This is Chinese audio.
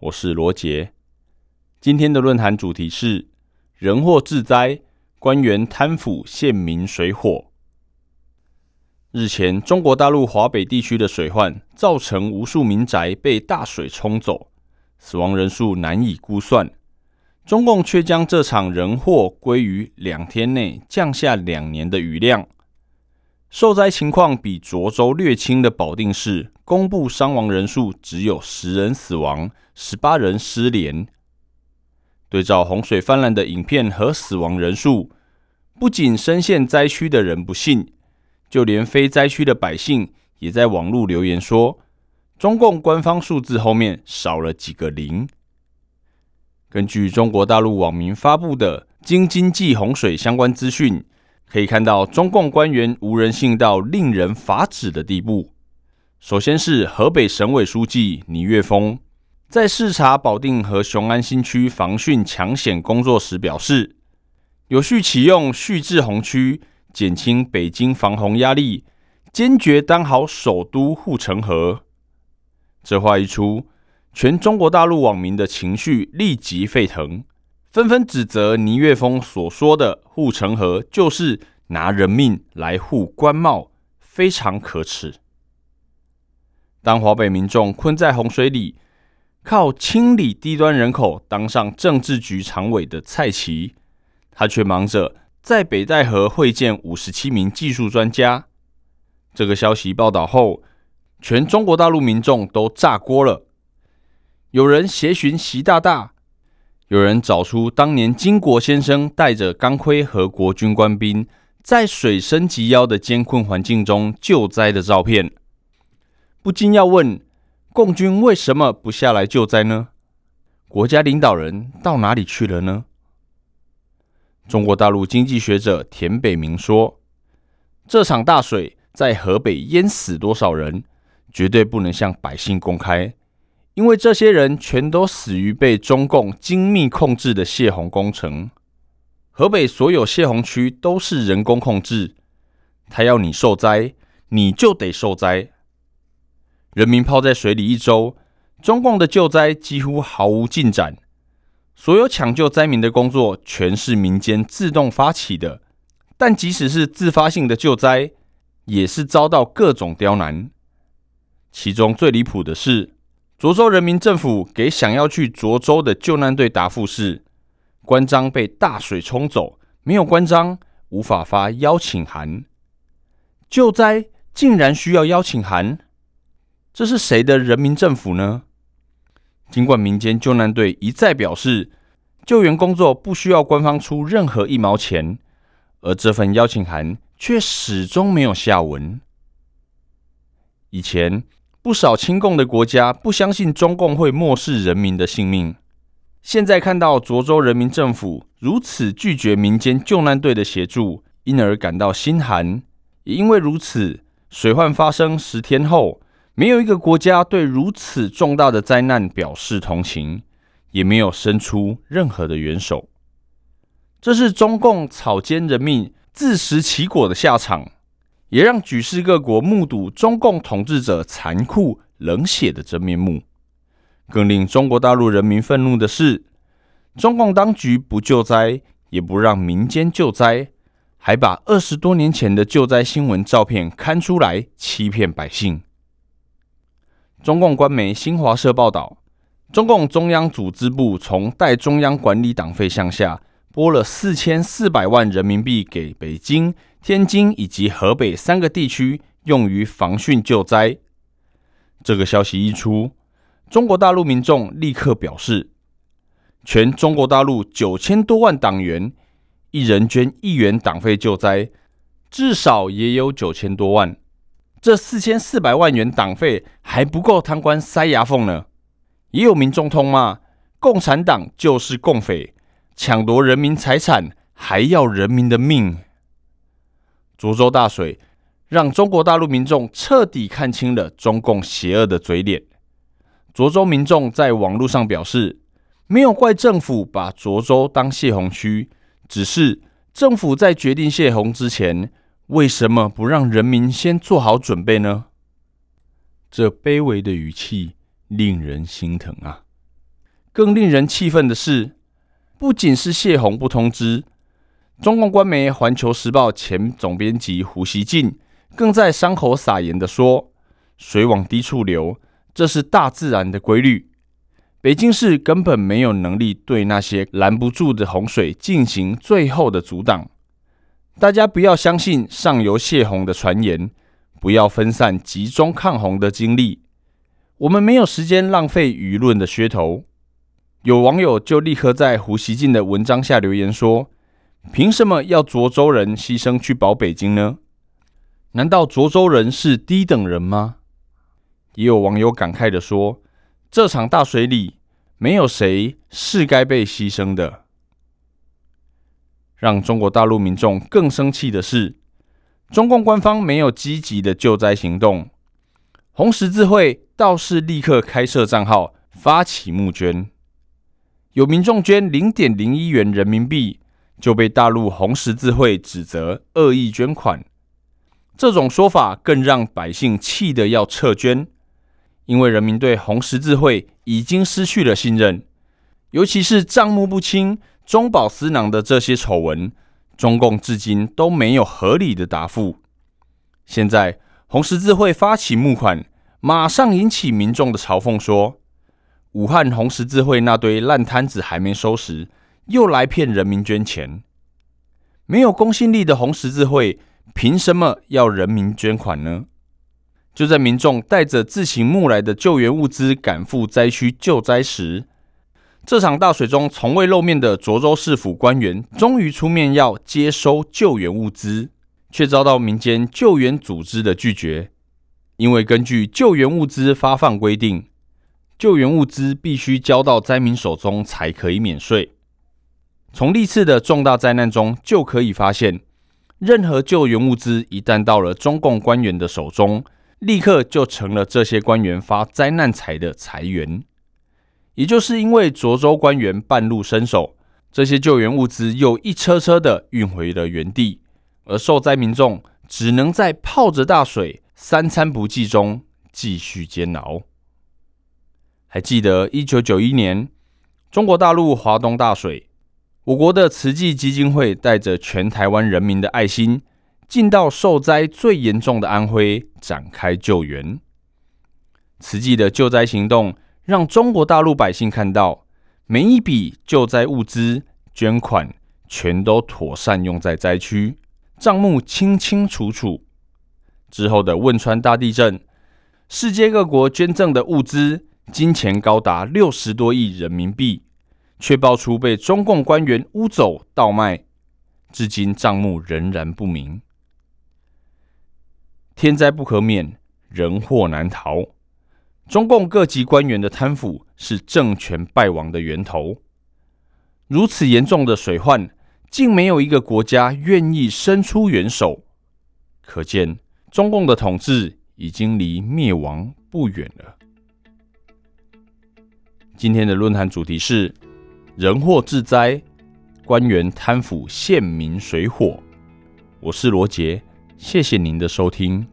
我是罗杰。今天的论坛主题是人祸致灾，官员贪腐陷民水火。日前，中国大陆华北地区的水患造成无数民宅被大水冲走，死亡人数难以估算。中共却将这场人祸归于两天内降下两年的雨量。受灾情况比涿州略轻的保定市，公布伤亡人数只有十人死亡，十八人失联。对照洪水泛滥的影片和死亡人数，不仅深陷灾区的人不信，就连非灾区的百姓也在网络留言说，中共官方数字后面少了几个零。根据中国大陆网民发布的京津冀洪水相关资讯。可以看到，中共官员无人性到令人发指的地步。首先是河北省委书记倪岳峰，在视察保定和雄安新区防汛抢险工作时表示，有序启用蓄滞洪区，减轻北京防洪压力，坚决当好首都护城河。这话一出，全中国大陆网民的情绪立即沸腾。纷纷指责倪岳峰所说的护城河就是拿人命来护官帽，非常可耻。当华北民众困在洪水里，靠清理低端人口当上政治局常委的蔡奇，他却忙着在北戴河会见五十七名技术专家。这个消息报道后，全中国大陆民众都炸锅了。有人协寻习大大。有人找出当年金国先生带着钢盔和国军官兵在水深及腰的艰困环境中救灾的照片，不禁要问：共军为什么不下来救灾呢？国家领导人到哪里去了呢？中国大陆经济学者田北明说：“这场大水在河北淹死多少人，绝对不能向百姓公开。”因为这些人全都死于被中共精密控制的泄洪工程。河北所有泄洪区都是人工控制，他要你受灾，你就得受灾。人民泡在水里一周，中共的救灾几乎毫无进展。所有抢救灾民的工作全是民间自动发起的，但即使是自发性的救灾，也是遭到各种刁难。其中最离谱的是。涿州人民政府给想要去涿州的救难队答复是：关张被大水冲走，没有关张，无法发邀请函。救灾竟然需要邀请函，这是谁的人民政府呢？尽管民间救难队一再表示，救援工作不需要官方出任何一毛钱，而这份邀请函却始终没有下文。以前。不少亲共的国家不相信中共会漠视人民的性命，现在看到涿州人民政府如此拒绝民间救难队的协助，因而感到心寒。也因为如此，水患发生十天后，没有一个国家对如此重大的灾难表示同情，也没有伸出任何的援手。这是中共草菅人命、自食其果的下场。也让举世各国目睹中共统治者残酷冷血的真面目。更令中国大陆人民愤怒的是，中共当局不救灾，也不让民间救灾，还把二十多年前的救灾新闻照片刊出来，欺骗百姓。中共官媒新华社报道，中共中央组织部从代中央管理党费项下拨了四千四百万人民币给北京。天津以及河北三个地区用于防汛救灾。这个消息一出，中国大陆民众立刻表示，全中国大陆九千多万党员，一人捐一元党费救灾，至少也有九千多万。这四千四百万元党费还不够贪官塞牙缝呢。也有民众痛骂，共产党就是共匪，抢夺人民财产，还要人民的命。涿州大水让中国大陆民众彻底看清了中共邪恶的嘴脸。涿州民众在网络上表示，没有怪政府把涿州当泄洪区，只是政府在决定泄洪之前，为什么不让人民先做好准备呢？这卑微的语气令人心疼啊！更令人气愤的是，不仅是泄洪不通知。中共官媒《环球时报》前总编辑胡锡进更在伤口撒盐的说：“水往低处流，这是大自然的规律。北京市根本没有能力对那些拦不住的洪水进行最后的阻挡。大家不要相信上游泄洪的传言，不要分散集中抗洪的精力。我们没有时间浪费舆论的噱头。”有网友就立刻在胡锡进的文章下留言说。凭什么要涿州人牺牲去保北京呢？难道涿州人是低等人吗？也有网友感慨的说：“这场大水里，没有谁是该被牺牲的。”让中国大陆民众更生气的是，中共官方没有积极的救灾行动，红十字会倒是立刻开设账号发起募捐，有民众捐零点零一元人民币。就被大陆红十字会指责恶意捐款，这种说法更让百姓气得要撤捐，因为人民对红十字会已经失去了信任，尤其是账目不清、中饱私囊的这些丑闻，中共至今都没有合理的答复。现在红十字会发起募款，马上引起民众的嘲讽，说武汉红十字会那堆烂摊子还没收拾。又来骗人民捐钱，没有公信力的红十字会凭什么要人民捐款呢？就在民众带着自行募来的救援物资赶赴灾区救灾时，这场大水中从未露面的涿州市府官员终于出面要接收救援物资，却遭到民间救援组织的拒绝，因为根据救援物资发放规定，救援物资必须交到灾民手中才可以免税。从历次的重大灾难中就可以发现，任何救援物资一旦到了中共官员的手中，立刻就成了这些官员发灾难财的财源。也就是因为涿州官员半路伸手，这些救援物资又一车车的运回了原地，而受灾民众只能在泡着大水、三餐不济中继续煎熬。还记得一九九一年中国大陆华东大水。我国的慈济基金会带着全台湾人民的爱心，进到受灾最严重的安徽展开救援。慈济的救灾行动，让中国大陆百姓看到，每一笔救灾物资捐款，全都妥善用在灾区，账目清清楚楚。之后的汶川大地震，世界各国捐赠的物资金钱高达六十多亿人民币。却爆出被中共官员污走倒卖，至今账目仍然不明。天灾不可免，人祸难逃。中共各级官员的贪腐是政权败亡的源头。如此严重的水患，竟没有一个国家愿意伸出援手，可见中共的统治已经离灭亡不远了。今天的论坛主题是。人祸致灾，官员贪腐陷民水火。我是罗杰，谢谢您的收听。